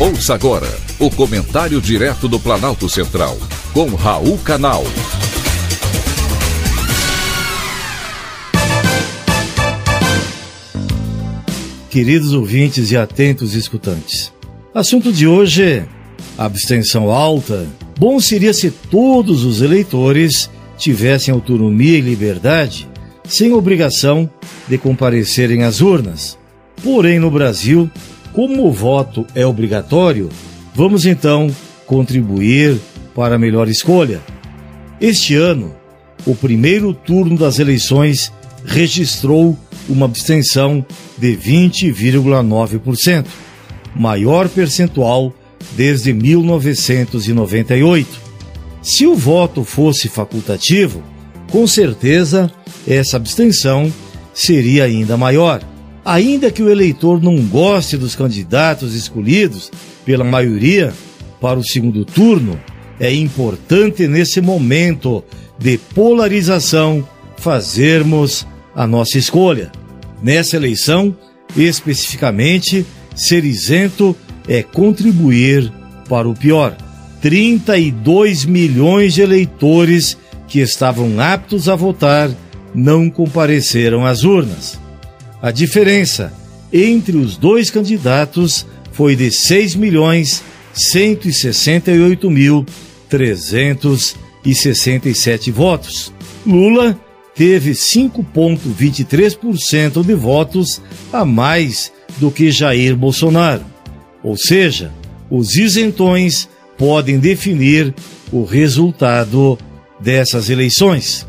Ouça agora o comentário direto do Planalto Central, com Raul Canal. Queridos ouvintes e atentos escutantes, assunto de hoje é abstenção alta. Bom seria se todos os eleitores tivessem autonomia e liberdade, sem obrigação de comparecerem às urnas. Porém, no Brasil, como o voto é obrigatório, vamos então contribuir para a melhor escolha. Este ano, o primeiro turno das eleições registrou uma abstenção de 20,9%, maior percentual desde 1998. Se o voto fosse facultativo, com certeza essa abstenção seria ainda maior. Ainda que o eleitor não goste dos candidatos escolhidos pela maioria para o segundo turno, é importante nesse momento de polarização fazermos a nossa escolha. Nessa eleição, especificamente, ser isento é contribuir para o pior. 32 milhões de eleitores que estavam aptos a votar não compareceram às urnas. A diferença entre os dois candidatos foi de 6 milhões 168 mil 367 votos. Lula teve 5,23% de votos a mais do que Jair Bolsonaro. Ou seja, os isentões podem definir o resultado dessas eleições.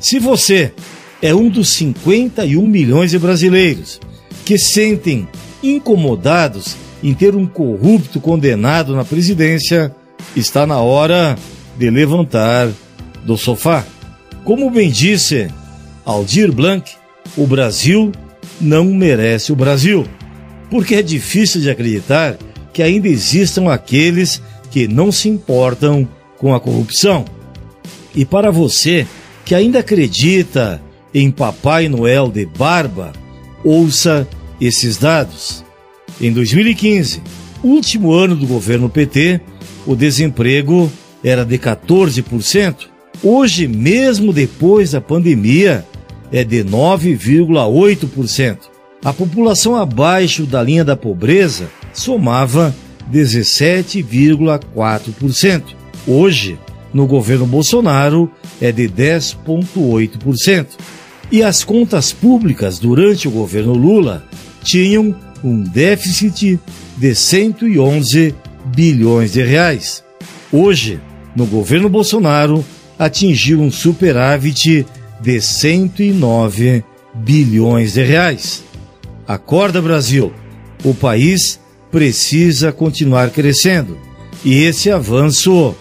Se você é um dos 51 milhões de brasileiros que sentem incomodados em ter um corrupto condenado na presidência, está na hora de levantar do sofá. Como bem disse Aldir Blanc, o Brasil não merece o Brasil, porque é difícil de acreditar que ainda existam aqueles que não se importam com a corrupção. E para você que ainda acredita em Papai Noel de barba, ouça esses dados. Em 2015, último ano do governo PT, o desemprego era de 14%. Hoje, mesmo depois da pandemia, é de 9,8%. A população abaixo da linha da pobreza somava 17,4%. Hoje, no governo Bolsonaro, é de 10,8%. E as contas públicas durante o governo Lula tinham um déficit de 111 bilhões de reais. Hoje, no governo Bolsonaro, atingiu um superávit de 109 bilhões de reais. Acorda Brasil, o país precisa continuar crescendo e esse avanço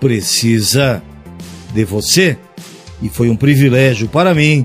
precisa de você. E foi um privilégio para mim,